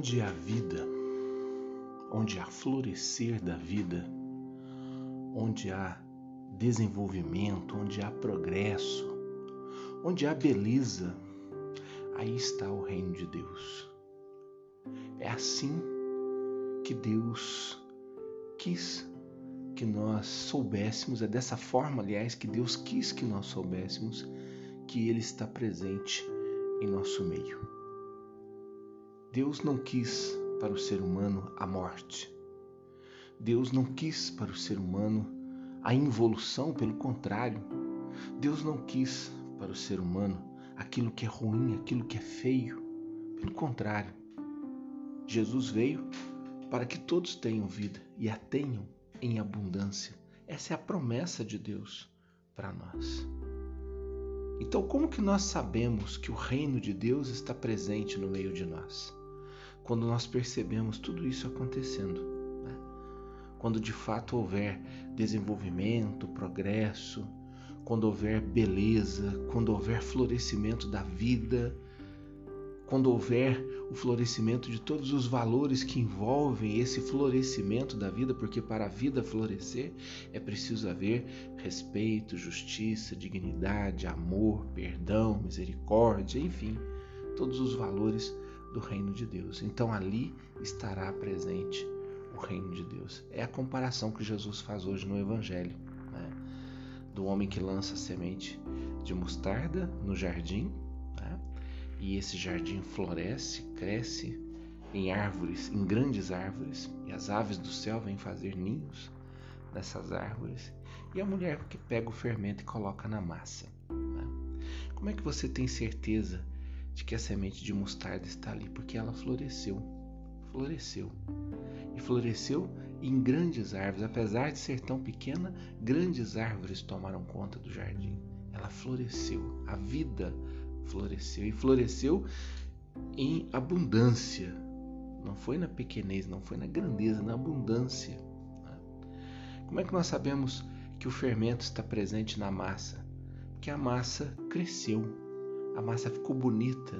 onde há vida, onde há florescer da vida, onde há desenvolvimento, onde há progresso, onde há beleza, aí está o reino de Deus. É assim que Deus quis que nós soubéssemos, é dessa forma, aliás, que Deus quis que nós soubéssemos que Ele está presente em nosso meio. Deus não quis para o ser humano a morte. Deus não quis para o ser humano a involução, pelo contrário, Deus não quis para o ser humano aquilo que é ruim, aquilo que é feio. Pelo contrário, Jesus veio para que todos tenham vida e a tenham em abundância. Essa é a promessa de Deus para nós. Então, como que nós sabemos que o reino de Deus está presente no meio de nós? Quando nós percebemos tudo isso acontecendo. Né? Quando de fato houver desenvolvimento, progresso, quando houver beleza, quando houver florescimento da vida, quando houver o florescimento de todos os valores que envolvem esse florescimento da vida, porque para a vida florescer é preciso haver respeito, justiça, dignidade, amor, perdão, misericórdia, enfim, todos os valores do reino de Deus. Então ali estará presente o reino de Deus. É a comparação que Jesus faz hoje no Evangelho, né? do homem que lança a semente de mostarda no jardim e esse jardim floresce, cresce em árvores, em grandes árvores, e as aves do céu vêm fazer ninhos nessas árvores, e a mulher que pega o fermento e coloca na massa. Né? Como é que você tem certeza de que a semente de mostarda está ali? Porque ela floresceu, floresceu, e floresceu em grandes árvores, apesar de ser tão pequena, grandes árvores tomaram conta do jardim. Ela floresceu, a vida floresceu e floresceu em abundância. Não foi na pequenez, não foi na grandeza, na abundância. Né? Como é que nós sabemos que o fermento está presente na massa? Porque a massa cresceu, a massa ficou bonita,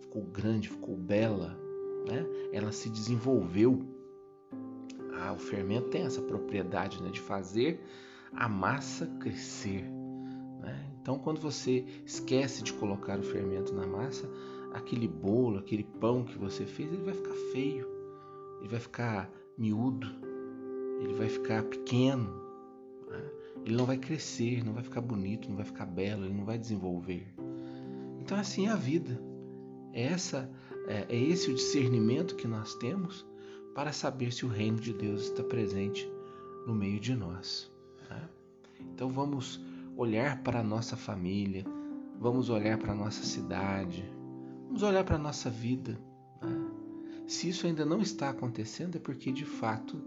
ficou grande, ficou bela, né? ela se desenvolveu. Ah, o fermento tem essa propriedade né, de fazer a massa crescer. Né? Então, quando você esquece de colocar o fermento na massa, aquele bolo, aquele pão que você fez, ele vai ficar feio, ele vai ficar miúdo, ele vai ficar pequeno, né? ele não vai crescer, não vai ficar bonito, não vai ficar belo, ele não vai desenvolver. Então, assim é a vida. É, essa, é, é esse o discernimento que nós temos para saber se o reino de Deus está presente no meio de nós. Né? Então, vamos olhar para a nossa família, vamos olhar para a nossa cidade, vamos olhar para a nossa vida. Né? Se isso ainda não está acontecendo, é porque de fato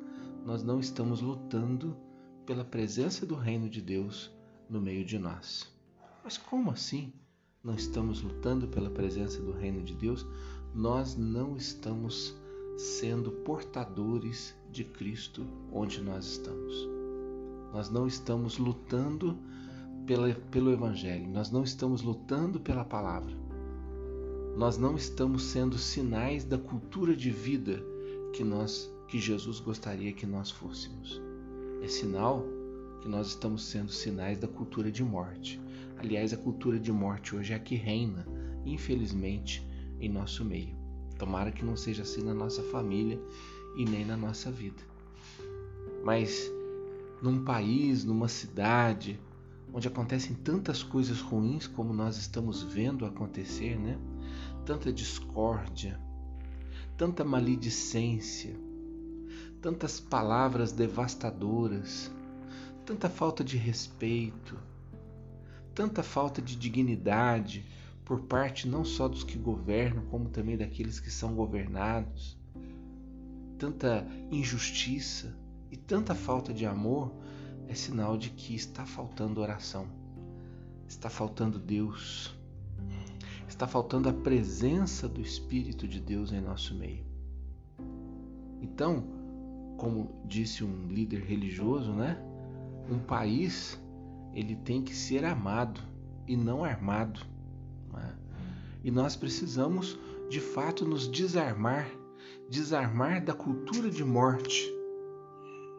nós não estamos lutando pela presença do reino de Deus no meio de nós. Mas como assim não estamos lutando pela presença do reino de Deus? Nós não estamos sendo portadores de Cristo onde nós estamos. Nós não estamos lutando pela, pelo Evangelho, nós não estamos lutando pela palavra. Nós não estamos sendo sinais da cultura de vida que nós que Jesus gostaria que nós fôssemos. É sinal que nós estamos sendo sinais da cultura de morte. Aliás, a cultura de morte hoje é a que reina, infelizmente, em nosso meio. Tomara que não seja assim na nossa família e nem na nossa vida. Mas num país, numa cidade, onde acontecem tantas coisas ruins como nós estamos vendo acontecer, né? Tanta discórdia, tanta maledicência, tantas palavras devastadoras, tanta falta de respeito, tanta falta de dignidade por parte não só dos que governam, como também daqueles que são governados, tanta injustiça e tanta falta de amor é sinal de que está faltando oração, está faltando Deus, está faltando a presença do Espírito de Deus em nosso meio. Então, como disse um líder religioso, né? Um país ele tem que ser amado e não armado. Né? E nós precisamos, de fato, nos desarmar desarmar da cultura de morte,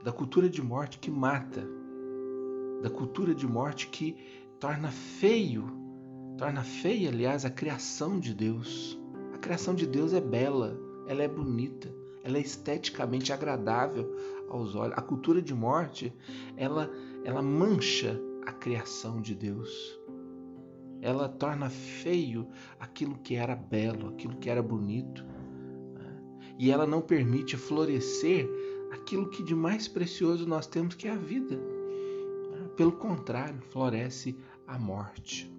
da cultura de morte que mata, da cultura de morte que torna feio, torna feia, aliás, a criação de Deus. A criação de Deus é bela, ela é bonita, ela é esteticamente agradável aos olhos. A cultura de morte, ela, ela mancha a criação de Deus. Ela torna feio aquilo que era belo, aquilo que era bonito. Né? E ela não permite florescer aquilo que de mais precioso nós temos, que é a vida. Né? Pelo contrário, floresce a morte.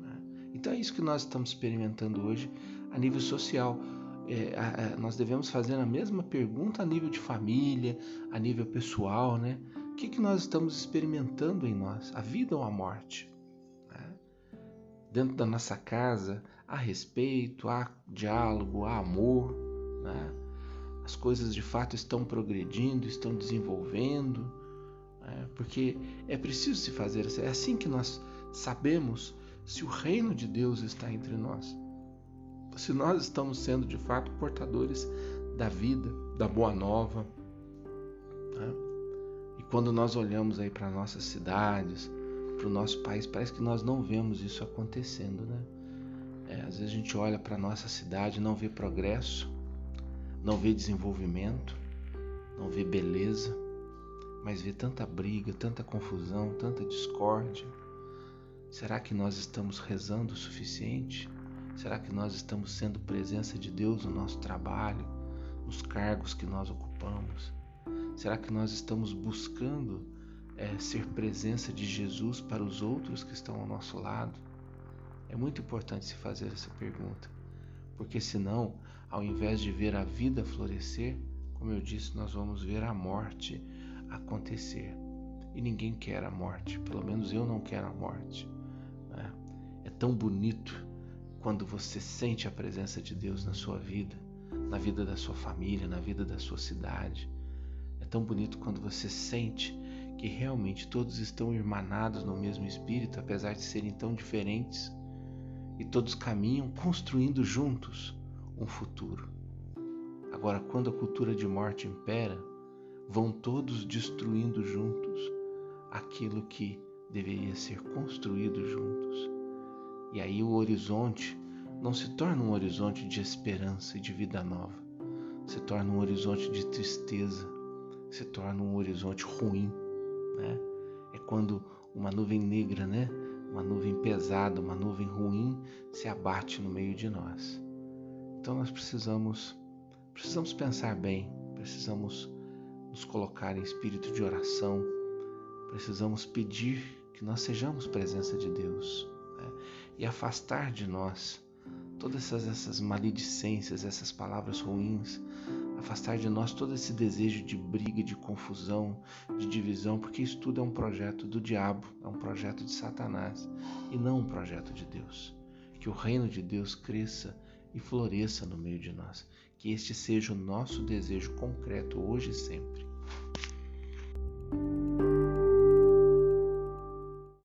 Né? Então é isso que nós estamos experimentando hoje a nível social. É, a, a, nós devemos fazer a mesma pergunta a nível de família, a nível pessoal, né? O que, que nós estamos experimentando em nós? A vida ou a morte? Né? Dentro da nossa casa, há respeito, há diálogo, há amor, né? As coisas de fato estão progredindo, estão desenvolvendo, né? porque é preciso se fazer. É assim que nós sabemos se o reino de Deus está entre nós se nós estamos sendo de fato portadores da vida, da boa nova. Né? E quando nós olhamos aí para nossas cidades, para o nosso país, parece que nós não vemos isso acontecendo, né? É, às vezes a gente olha para nossa cidade, não vê progresso, não vê desenvolvimento, não vê beleza, mas vê tanta briga, tanta confusão, tanta discórdia. Será que nós estamos rezando o suficiente? Será que nós estamos sendo presença de Deus no nosso trabalho, nos cargos que nós ocupamos? Será que nós estamos buscando é, ser presença de Jesus para os outros que estão ao nosso lado? É muito importante se fazer essa pergunta, porque senão, ao invés de ver a vida florescer, como eu disse, nós vamos ver a morte acontecer. E ninguém quer a morte, pelo menos eu não quero a morte. Né? É tão bonito quando você sente a presença de Deus na sua vida, na vida da sua família, na vida da sua cidade. É tão bonito quando você sente que realmente todos estão irmanados no mesmo espírito, apesar de serem tão diferentes, e todos caminham construindo juntos um futuro. Agora, quando a cultura de morte impera, vão todos destruindo juntos aquilo que deveria ser construído juntos. E aí o horizonte não se torna um horizonte de esperança e de vida nova, se torna um horizonte de tristeza, se torna um horizonte ruim, né? É quando uma nuvem negra, né? Uma nuvem pesada, uma nuvem ruim se abate no meio de nós. Então nós precisamos precisamos pensar bem, precisamos nos colocar em espírito de oração, precisamos pedir que nós sejamos presença de Deus e afastar de nós todas essas, essas maledicências, essas palavras ruins, afastar de nós todo esse desejo de briga, de confusão, de divisão, porque isso tudo é um projeto do diabo, é um projeto de Satanás e não um projeto de Deus. Que o reino de Deus cresça e floresça no meio de nós, que este seja o nosso desejo concreto hoje e sempre.